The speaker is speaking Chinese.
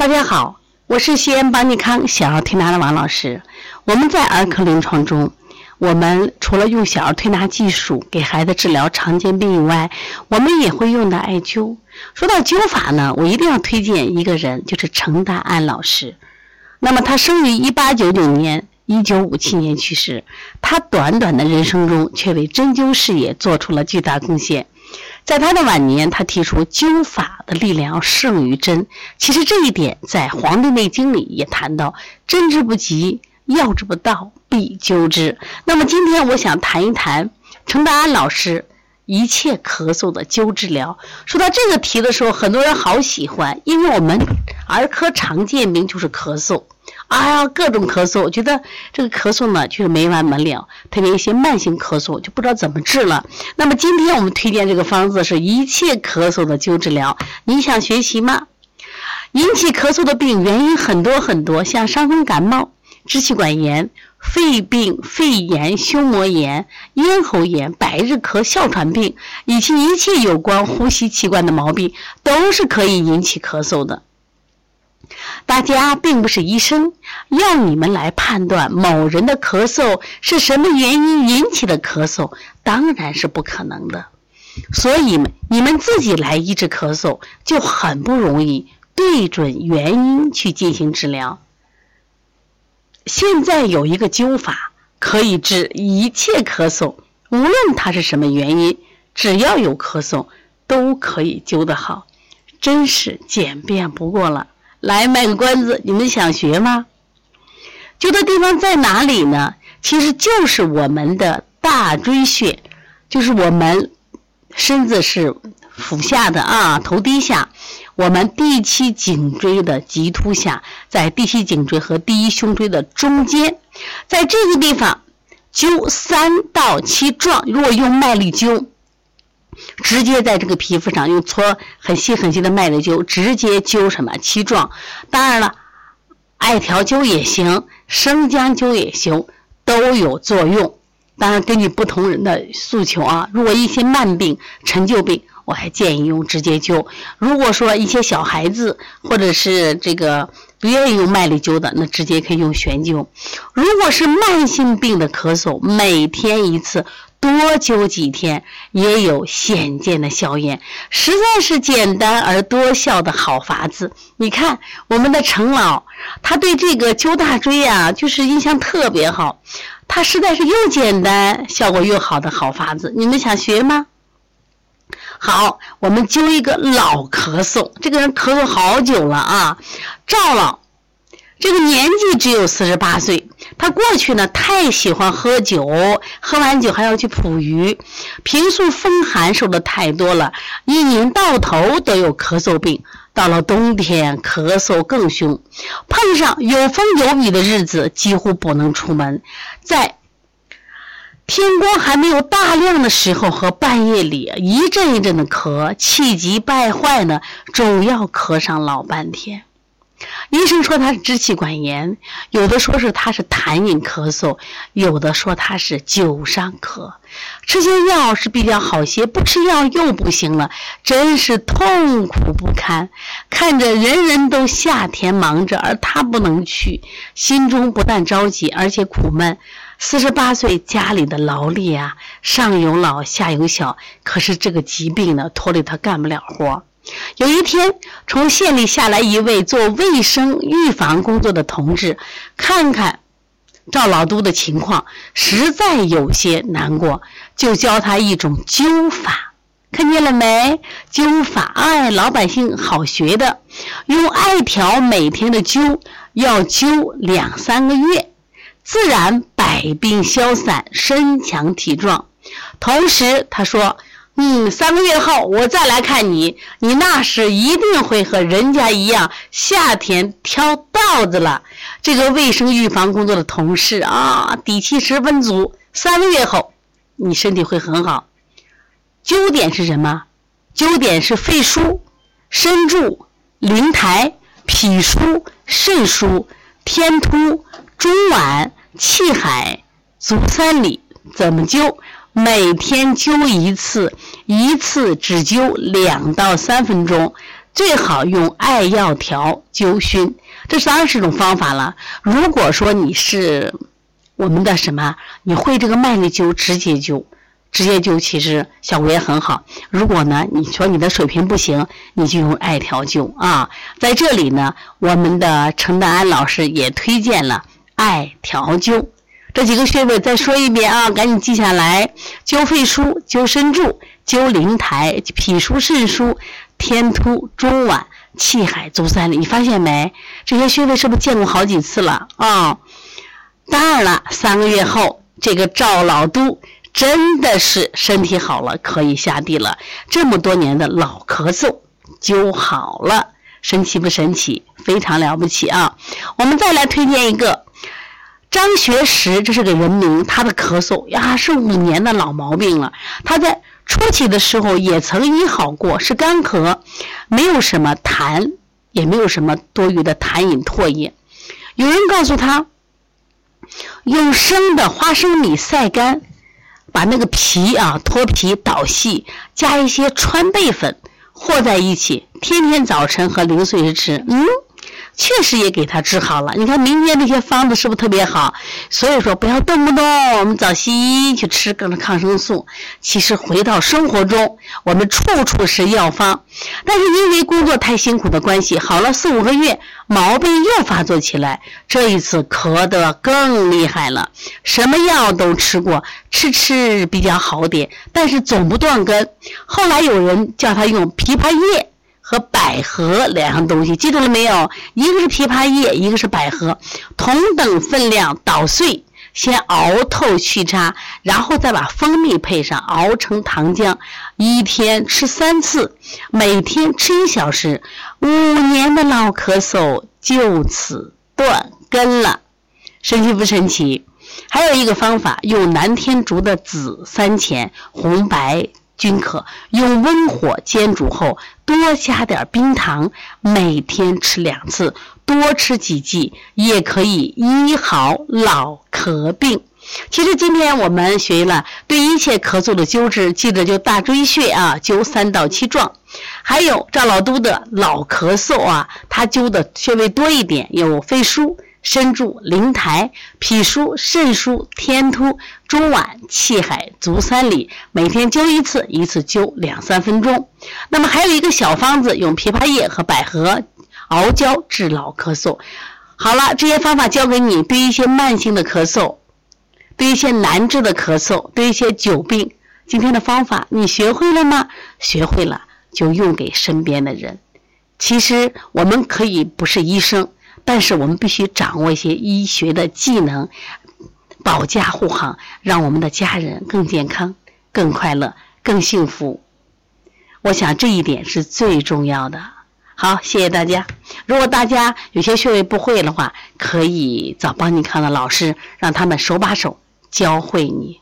大家好，我是西安邦尼康小儿推拿的王老师。我们在儿科临床中，我们除了用小儿推拿技术给孩子治疗常见病以外，我们也会用到艾灸。说到灸法呢，我一定要推荐一个人，就是程大安老师。那么他生于一八九九年，一九五七年去世。他短短的人生中，却为针灸事业做出了巨大贡献。在他的晚年，他提出灸法的力量要胜于针。其实这一点在《黄帝内经》里也谈到：“针之不及，药之不到，必灸之。”那么今天我想谈一谈程达安老师一切咳嗽的灸治疗。说到这个题的时候，很多人好喜欢，因为我们儿科常见病就是咳嗽。哎呀，各种咳嗽，我觉得这个咳嗽呢，就是没完没了。特别一些慢性咳嗽，就不知道怎么治了。那么今天我们推荐这个方子是一切咳嗽的灸治疗。你想学习吗？引起咳嗽的病原因很多很多，像伤风感冒、支气管炎、肺病、肺炎、胸膜炎、咽喉炎、百日咳、哮喘病，以及一切有关呼吸器官的毛病，都是可以引起咳嗽的。大家并不是医生，要你们来判断某人的咳嗽是什么原因引起的咳嗽，当然是不可能的。所以你们自己来医治咳嗽就很不容易，对准原因去进行治疗。现在有一个灸法可以治一切咳嗽，无论它是什么原因，只要有咳嗽都可以灸得好，真是简便不过了。来卖个关子，你们想学吗？灸的地方在哪里呢？其实就是我们的大椎穴，就是我们身子是俯下的啊，头低下，我们第七颈椎的棘突下，在第七颈椎和第一胸椎的中间，在这个地方灸三到七壮。如果用麦粒灸。直接在这个皮肤上用搓很细很细的麦粒灸，直接灸什么七壮。当然了，艾条灸也行，生姜灸也行，都有作用。当然根据不同人的诉求啊，如果一些慢病、陈旧病，我还建议用直接灸。如果说一些小孩子或者是这个不愿意用麦粒灸的，那直接可以用悬灸。如果是慢性病的咳嗽，每天一次。多灸几天也有显见的效验，实在是简单而多效的好法子。你看我们的程老，他对这个灸大椎啊，就是印象特别好。他实在是又简单，效果又好的好法子。你们想学吗？好，我们灸一个老咳嗽，这个人咳嗽好久了啊，赵老。这个年纪只有四十八岁，他过去呢太喜欢喝酒，喝完酒还要去捕鱼，平素风寒受的太多了，一年到头都有咳嗽病，到了冬天咳嗽更凶，碰上有风有雨的日子几乎不能出门，在天光还没有大亮的时候和半夜里一阵一阵的咳，气急败坏呢，总要咳上老半天。医生说他是支气管炎，有的说是他是痰饮咳嗽，有的说他是酒伤咳。吃些药是比较好些，不吃药又不行了，真是痛苦不堪。看着人人都夏天忙着，而他不能去，心中不但着急，而且苦闷。四十八岁，家里的劳力啊，上有老下有小，可是这个疾病呢，拖累他干不了活。有一天，从县里下来一位做卫生预防工作的同志，看看赵老都的情况，实在有些难过，就教他一种灸法。看见了没？灸法，哎，老百姓好学的，用艾条每天的灸，要灸两三个月，自然百病消散，身强体壮。同时，他说。嗯，三个月后我再来看你，你那时一定会和人家一样，夏天挑稻子了。这个卫生预防工作的同事啊，底气十分足。三个月后，你身体会很好。灸点是什么？灸点是肺腧、身柱、灵台、脾腧、肾腧、天突、中脘、气海、足三里。怎么灸？每天灸一次，一次只灸两到三分钟，最好用艾药条灸熏，这是二十种方法了。如果说你是我们的什么，你会这个麦粒灸，直接灸。直接灸其实效果也很好。如果呢，你说你的水平不行，你就用艾条灸啊。在这里呢，我们的陈丹安老师也推荐了艾条灸。这几个穴位再说一遍啊，赶紧记下来：灸肺腧、灸身柱、灸灵台、脾腧、肾腧、天突、中脘、气海、足三里。你发现没？这些穴位是不是见过好几次了啊？当然了，三个月后，这个赵老都。真的是身体好了，可以下地了。这么多年的老咳嗽灸好了，神奇不神奇？非常了不起啊！我们再来推荐一个张学石，这是个人名。他的咳嗽呀是五年的老毛病了。他在初期的时候也曾医好过，是干咳，没有什么痰，也没有什么多余的痰饮唾液。有人告诉他，用生的花生米晒干。把那个皮啊脱皮捣细，加一些川贝粉和在一起，天天早晨和零碎时吃，嗯。确实也给他治好了。你看民间那些方子是不是特别好？所以说不要动不动我们找西医去吃各种抗生素。其实回到生活中，我们处处是药方。但是因为工作太辛苦的关系，好了四五个月，毛病又发作起来。这一次咳得更厉害了，什么药都吃过，吃吃比较好点，但是总不断根。后来有人叫他用枇杷叶。和百合两样东西，记住了没有？一个是枇杷叶，一个是百合，同等分量捣碎，先熬透去渣，然后再把蜂蜜配上，熬成糖浆，一天吃三次，每天吃一小时，五年的老咳嗽就此断根了，神奇不神奇？还有一个方法，用南天竹的紫三钱，红白。均可用温火煎煮后，多加点冰糖，每天吃两次，多吃几剂，也可以医好老咳病。其实今天我们学了对一切咳嗽的灸治，记得就大椎穴啊，灸三到七壮。还有赵老都的老咳嗽啊，他灸的穴位多一点，有肺腧。身柱、灵台、脾腧、肾腧、天突、中脘、气海、足三里，每天灸一次，一次灸两三分钟。那么还有一个小方子，用枇杷叶和百合熬胶治老咳嗽。好了，这些方法教给你，对一些慢性的咳嗽，对一些难治的咳嗽，对一些久病，今天的方法你学会了吗？学会了就用给身边的人。其实我们可以不是医生。但是我们必须掌握一些医学的技能，保驾护航，让我们的家人更健康、更快乐、更幸福。我想这一点是最重要的。好，谢谢大家。如果大家有些穴位不会的话，可以找邦尼康的老师，让他们手把手教会你。